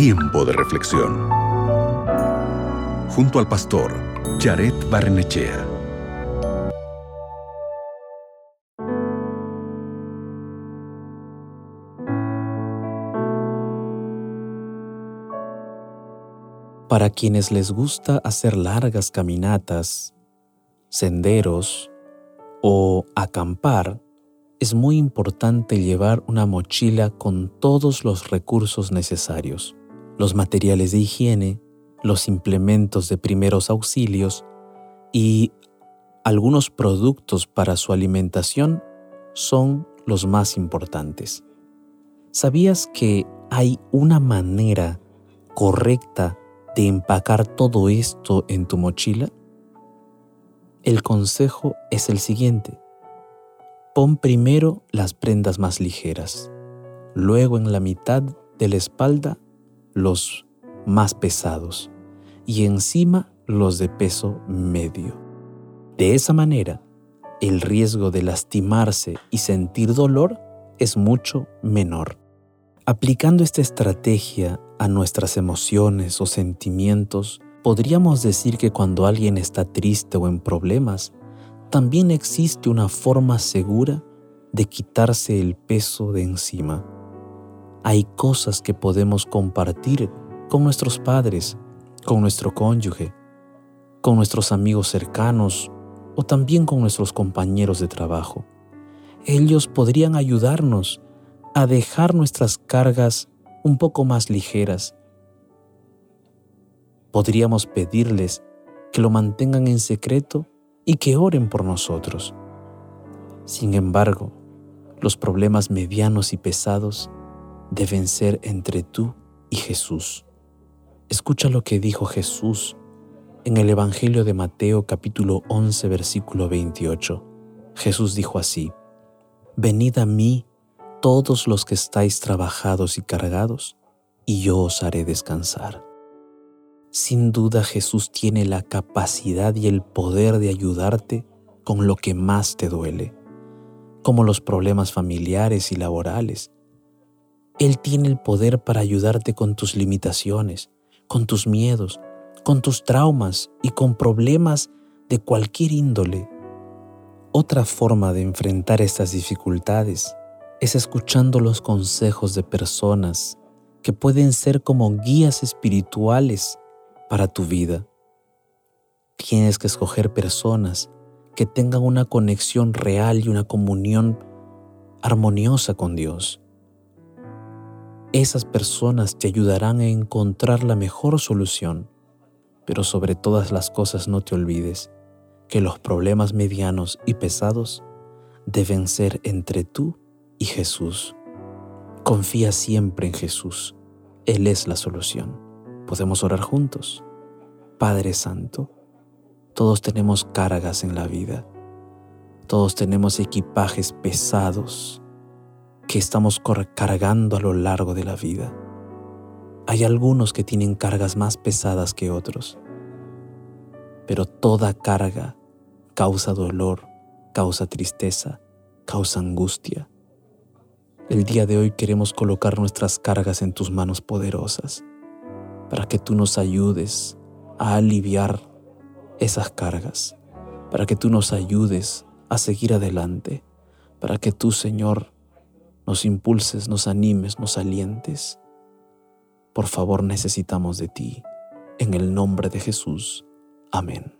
Tiempo de reflexión. Junto al pastor Jared Barnechea. Para quienes les gusta hacer largas caminatas, senderos o acampar, es muy importante llevar una mochila con todos los recursos necesarios, los materiales de higiene, los implementos de primeros auxilios y algunos productos para su alimentación son los más importantes. ¿Sabías que hay una manera correcta de empacar todo esto en tu mochila? El consejo es el siguiente Pon primero las prendas más ligeras, luego en la mitad de la espalda los más pesados y encima los de peso medio. De esa manera, el riesgo de lastimarse y sentir dolor es mucho menor. Aplicando esta estrategia a nuestras emociones o sentimientos, podríamos decir que cuando alguien está triste o en problemas, también existe una forma segura de quitarse el peso de encima. Hay cosas que podemos compartir con nuestros padres, con nuestro cónyuge, con nuestros amigos cercanos o también con nuestros compañeros de trabajo. Ellos podrían ayudarnos a dejar nuestras cargas un poco más ligeras. Podríamos pedirles que lo mantengan en secreto y que oren por nosotros. Sin embargo, los problemas medianos y pesados deben ser entre tú y Jesús. Escucha lo que dijo Jesús en el Evangelio de Mateo capítulo 11 versículo 28. Jesús dijo así, Venid a mí todos los que estáis trabajados y cargados, y yo os haré descansar. Sin duda Jesús tiene la capacidad y el poder de ayudarte con lo que más te duele, como los problemas familiares y laborales. Él tiene el poder para ayudarte con tus limitaciones, con tus miedos, con tus traumas y con problemas de cualquier índole. Otra forma de enfrentar estas dificultades es escuchando los consejos de personas que pueden ser como guías espirituales para tu vida. Tienes que escoger personas que tengan una conexión real y una comunión armoniosa con Dios. Esas personas te ayudarán a encontrar la mejor solución, pero sobre todas las cosas no te olvides que los problemas medianos y pesados deben ser entre tú y Jesús. Confía siempre en Jesús. Él es la solución. Podemos orar juntos. Padre Santo, todos tenemos cargas en la vida. Todos tenemos equipajes pesados que estamos cargando a lo largo de la vida. Hay algunos que tienen cargas más pesadas que otros, pero toda carga causa dolor, causa tristeza, causa angustia. El día de hoy queremos colocar nuestras cargas en tus manos poderosas para que tú nos ayudes a aliviar esas cargas, para que tú nos ayudes a seguir adelante, para que tú, Señor, nos impulses, nos animes, nos alientes. Por favor, necesitamos de ti. En el nombre de Jesús. Amén.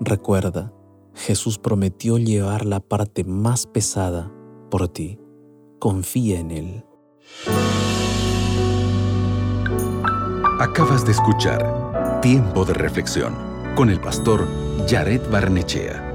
Recuerda, Jesús prometió llevar la parte más pesada por ti. Confía en Él. Acabas de escuchar Tiempo de Reflexión con el pastor Jared Barnechea.